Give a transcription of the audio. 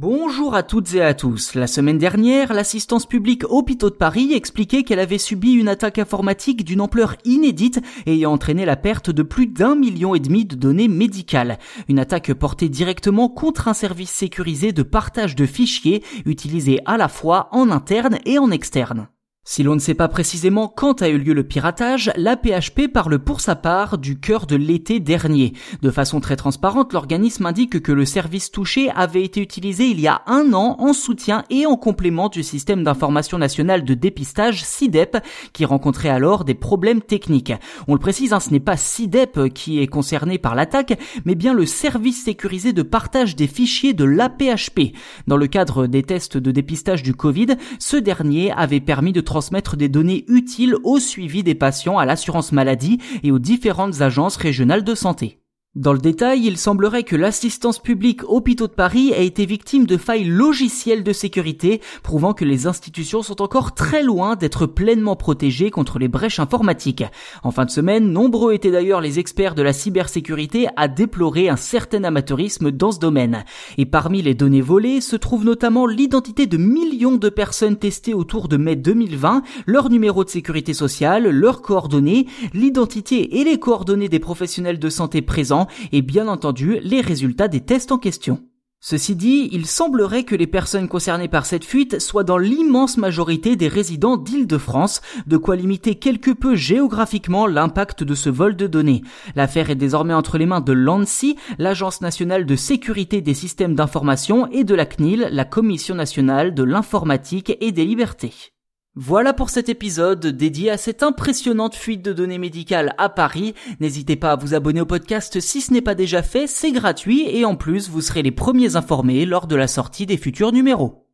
Bonjour à toutes et à tous. La semaine dernière, l'assistance publique Hôpitaux de Paris expliquait qu'elle avait subi une attaque informatique d'une ampleur inédite ayant entraîné la perte de plus d'un million et demi de données médicales. Une attaque portée directement contre un service sécurisé de partage de fichiers utilisé à la fois en interne et en externe. Si l'on ne sait pas précisément quand a eu lieu le piratage, la PHP parle pour sa part du cœur de l'été dernier. De façon très transparente, l'organisme indique que le service touché avait été utilisé il y a un an en soutien et en complément du système d'information nationale de dépistage SIDEP qui rencontrait alors des problèmes techniques. On le précise, hein, ce n'est pas SIDEP qui est concerné par l'attaque, mais bien le service sécurisé de partage des fichiers de l'APHP. Dans le cadre des tests de dépistage du Covid, ce dernier avait permis de transmettre des données utiles au suivi des patients à l'assurance maladie et aux différentes agences régionales de santé. Dans le détail, il semblerait que l'assistance publique Hôpitaux de Paris ait été victime de failles logicielles de sécurité, prouvant que les institutions sont encore très loin d'être pleinement protégées contre les brèches informatiques. En fin de semaine, nombreux étaient d'ailleurs les experts de la cybersécurité à déplorer un certain amateurisme dans ce domaine. Et parmi les données volées se trouve notamment l'identité de millions de personnes testées autour de mai 2020, leur numéro de sécurité sociale, leurs coordonnées, l'identité et les coordonnées des professionnels de santé présents et bien entendu les résultats des tests en question. Ceci dit, il semblerait que les personnes concernées par cette fuite soient dans l'immense majorité des résidents d'Île-de-France, de quoi limiter quelque peu géographiquement l'impact de ce vol de données. L'affaire est désormais entre les mains de l'ANSI, l'Agence nationale de sécurité des systèmes d'information, et de la CNIL, la Commission nationale de l'informatique et des libertés. Voilà pour cet épisode dédié à cette impressionnante fuite de données médicales à Paris. N'hésitez pas à vous abonner au podcast si ce n'est pas déjà fait, c'est gratuit et en plus vous serez les premiers informés lors de la sortie des futurs numéros.